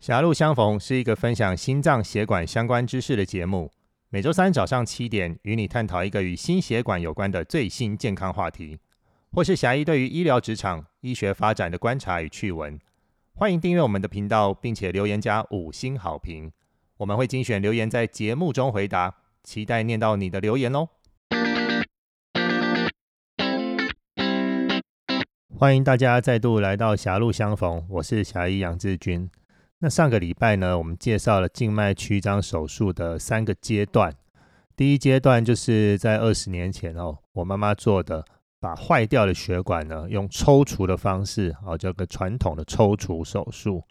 狭路相逢是一个分享心脏血管相关知识的节目，每周三早上七点与你探讨一个与心血管有关的最新健康话题，或是狭义对于医疗职场、医学发展的观察与趣闻。欢迎订阅我们的频道，并且留言加五星好评，我们会精选留言在节目中回答，期待念到你的留言哦。欢迎大家再度来到狭路相逢，我是狭义杨志军。那上个礼拜呢，我们介绍了静脉曲张手术的三个阶段。第一阶段就是在二十年前哦，我妈妈做的，把坏掉的血管呢用抽除的方式，哦，叫个传统的抽除手术。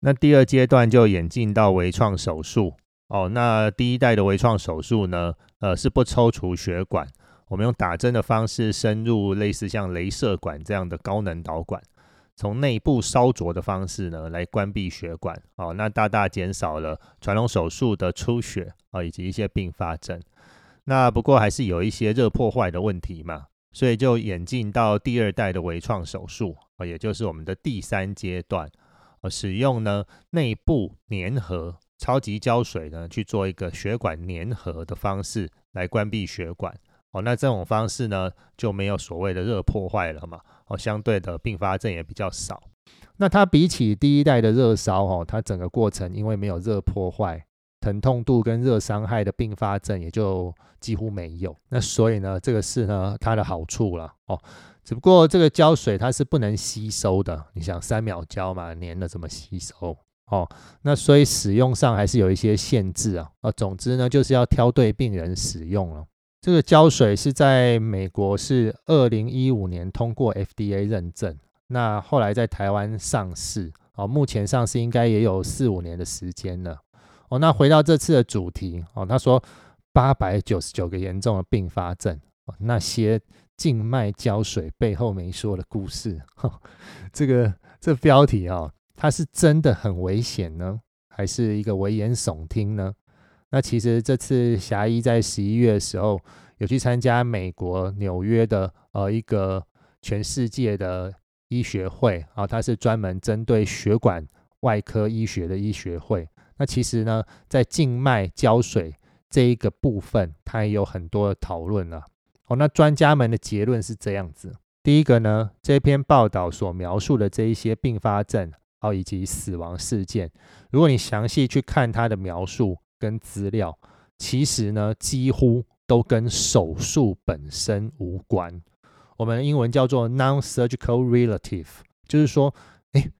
那第二阶段就演进到微创手术哦。那第一代的微创手术呢，呃，是不抽除血管。我们用打针的方式深入类似像镭射管这样的高能导管，从内部烧灼的方式呢来关闭血管，哦，那大大减少了传统手术的出血啊以及一些并发症。那不过还是有一些热破坏的问题嘛，所以就演进到第二代的微创手术啊，也就是我们的第三阶段，呃，使用呢内部粘合超级胶水呢去做一个血管粘合的方式来关闭血管。哦，那这种方式呢就没有所谓的热破坏了嘛？哦，相对的并发症也比较少。那它比起第一代的热烧，哦，它整个过程因为没有热破坏，疼痛度跟热伤害的并发症也就几乎没有。那所以呢，这个是呢它的好处了。哦，只不过这个胶水它是不能吸收的。你想三秒胶嘛，粘了怎么吸收？哦，那所以使用上还是有一些限制啊。呃，总之呢，就是要挑对病人使用了。这个胶水是在美国是二零一五年通过 FDA 认证，那后来在台湾上市，哦，目前上市应该也有四五年的时间了。哦，那回到这次的主题，哦，他说八百九十九个严重的并发症，那些静脉胶水背后没说的故事，这个这标题啊，它是真的很危险呢，还是一个危言耸听呢？那其实这次侠医在十一月的时候有去参加美国纽约的呃一个全世界的医学会啊，它是专门针对血管外科医学的医学会。那其实呢，在静脉胶水这一个部分，它也有很多的讨论啊。哦，那专家们的结论是这样子：第一个呢，这篇报道所描述的这一些并发症哦以及死亡事件，如果你详细去看它的描述。跟资料其实呢，几乎都跟手术本身无关。我们英文叫做 non-surgical relative，就是说，哎，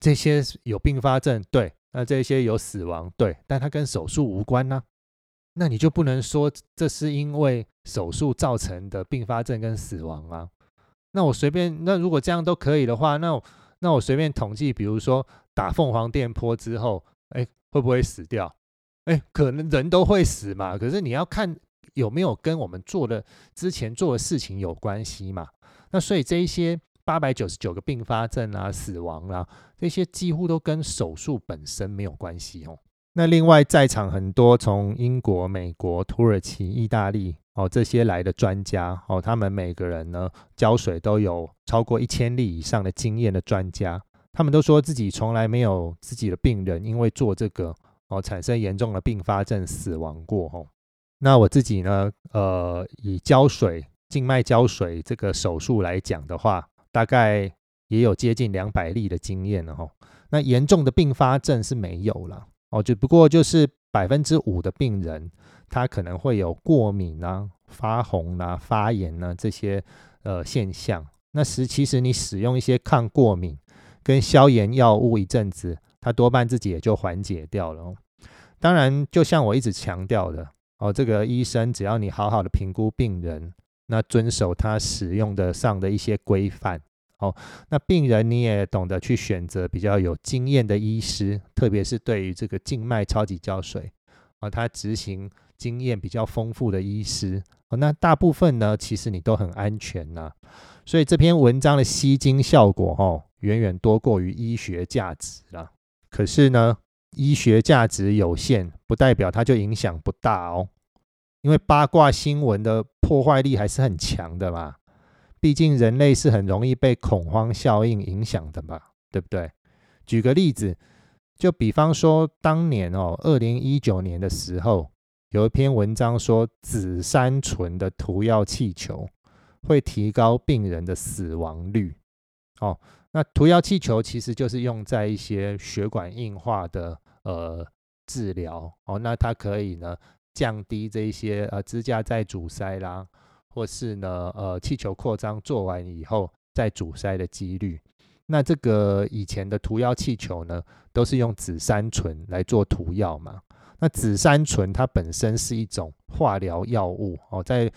这些有并发症，对，那这些有死亡，对，但它跟手术无关呢。那你就不能说这是因为手术造成的并发症跟死亡啊？那我随便，那如果这样都可以的话，那那我随便统计，比如说打凤凰电波之后，哎，会不会死掉？哎，可能人都会死嘛，可是你要看有没有跟我们做的之前做的事情有关系嘛？那所以这一些八百九十九个并发症啊、死亡啦，这些几乎都跟手术本身没有关系哦。那另外在场很多从英国、美国、土耳其、意大利哦这些来的专家哦，他们每个人呢胶水都有超过一千例以上的经验的专家，他们都说自己从来没有自己的病人因为做这个。哦，产生严重的并发症死亡过吼。那我自己呢，呃，以胶水静脉胶水这个手术来讲的话，大概也有接近两百例的经验了吼。那严重的并发症是没有了哦，只不过就是百分之五的病人，他可能会有过敏啊、发红啊、发炎啊这些呃现象。那时其实你使用一些抗过敏跟消炎药物一阵子。他多半自己也就缓解掉了。当然，就像我一直强调的哦，这个医生只要你好好的评估病人，那遵守他使用的上的一些规范哦，那病人你也懂得去选择比较有经验的医师，特别是对于这个静脉超级胶水啊，他执行经验比较丰富的医师哦，那大部分呢，其实你都很安全呐。所以这篇文章的吸睛效果哦，远远多过于医学价值了。可是呢，医学价值有限，不代表它就影响不大哦。因为八卦新闻的破坏力还是很强的嘛。毕竟人类是很容易被恐慌效应影响的嘛，对不对？举个例子，就比方说，当年哦，二零一九年的时候，有一篇文章说，紫杉醇的涂药气球会提高病人的死亡率。哦，那涂药气球其实就是用在一些血管硬化的呃治疗。哦，那它可以呢降低这一些呃支架再阻塞啦，或是呢呃气球扩张做完以后再阻塞的几率。那这个以前的涂药气球呢，都是用紫杉醇来做涂药嘛。那紫杉醇它本身是一种化疗药物哦，在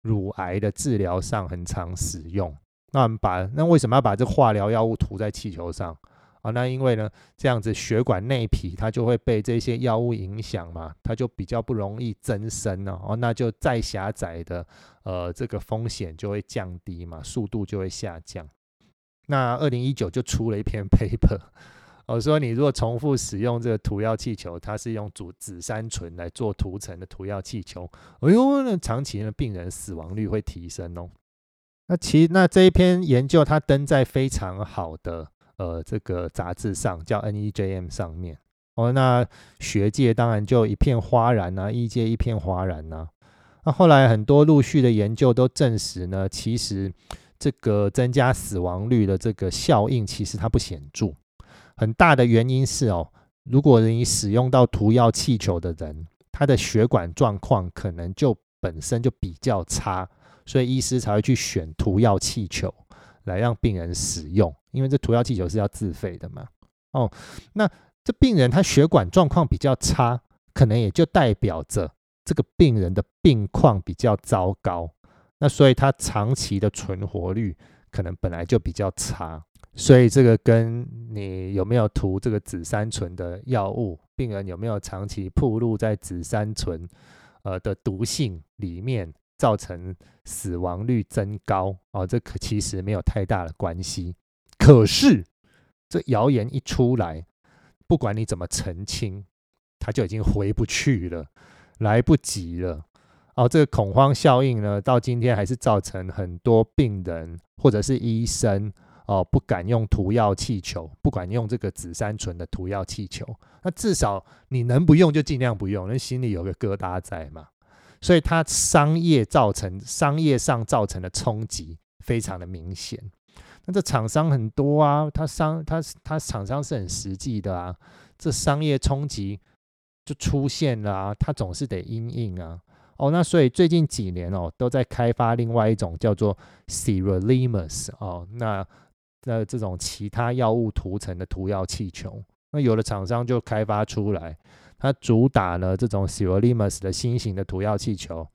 乳癌的治疗上很常使用。那我们把那为什么要把这化疗药物涂在气球上啊？那因为呢，这样子血管内皮它就会被这些药物影响嘛，它就比较不容易增生了哦。那就再狭窄的呃这个风险就会降低嘛，速度就会下降。那二零一九就出了一篇 paper，我说你如果重复使用这个涂药气球，它是用紫紫杉醇来做涂层的涂药气球，哎呦，那长期的病人死亡率会提升哦。那其那这一篇研究它登在非常好的呃这个杂志上，叫 NEJM 上面哦。那学界当然就一片哗然呐，医界一片哗然呐。那后来很多陆续的研究都证实呢，其实。这个增加死亡率的这个效应，其实它不显著。很大的原因是哦，如果你使用到涂药气球的人，他的血管状况可能就本身就比较差，所以医师才会去选涂药气球来让病人使用。因为这涂药气球是要自费的嘛。哦，那这病人他血管状况比较差，可能也就代表着这个病人的病况比较糟糕。那所以他长期的存活率可能本来就比较差，所以这个跟你有没有涂这个紫杉醇的药物，病人有没有长期暴露在紫杉醇呃的毒性里面，造成死亡率增高哦，这可其实没有太大的关系。可是这谣言一出来，不管你怎么澄清，它就已经回不去了，来不及了。哦，这个恐慌效应呢，到今天还是造成很多病人或者是医生哦不敢用涂药气球，不敢用这个紫杉醇的涂药气球。那至少你能不用就尽量不用，那心里有个疙瘩在嘛。所以它商业造成商业上造成的冲击非常的明显。那这厂商很多啊，它商它它厂商是很实际的啊，这商业冲击就出现了啊，它总是得因应啊。哦，那所以最近几年哦，都在开发另外一种叫做 Sirolimus 哦，那那这种其他药物涂层的涂药气球，那有的厂商就开发出来，它主打呢这种 Sirolimus 的新型的涂药气球，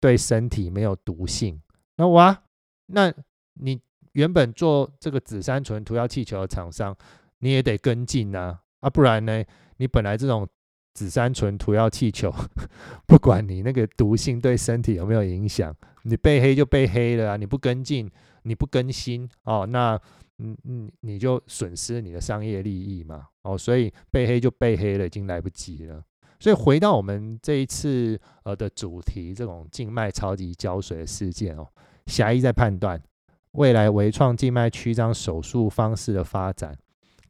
对身体没有毒性。那哇，那你原本做这个紫杉醇涂药气球的厂商，你也得跟进呐，啊，不然呢，你本来这种。紫杉醇涂药气球，不管你那个毒性对身体有没有影响，你被黑就被黑了啊！你不跟进，你不更新哦，那嗯嗯，你就损失你的商业利益嘛哦，所以被黑就被黑了，已经来不及了。所以回到我们这一次呃的主题，这种静脉超级胶水的事件哦，狭义在判断未来微创静脉曲张手术方式的发展，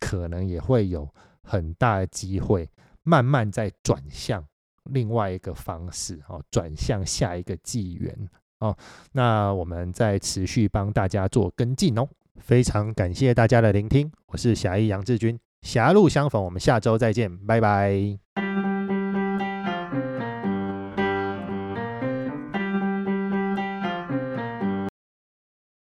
可能也会有很大的机会。慢慢在转向另外一个方式哦，转向下一个纪元哦。那我们再持续帮大家做跟进哦。非常感谢大家的聆听，我是侠义杨志军，狭路相逢，我们下周再见，拜拜。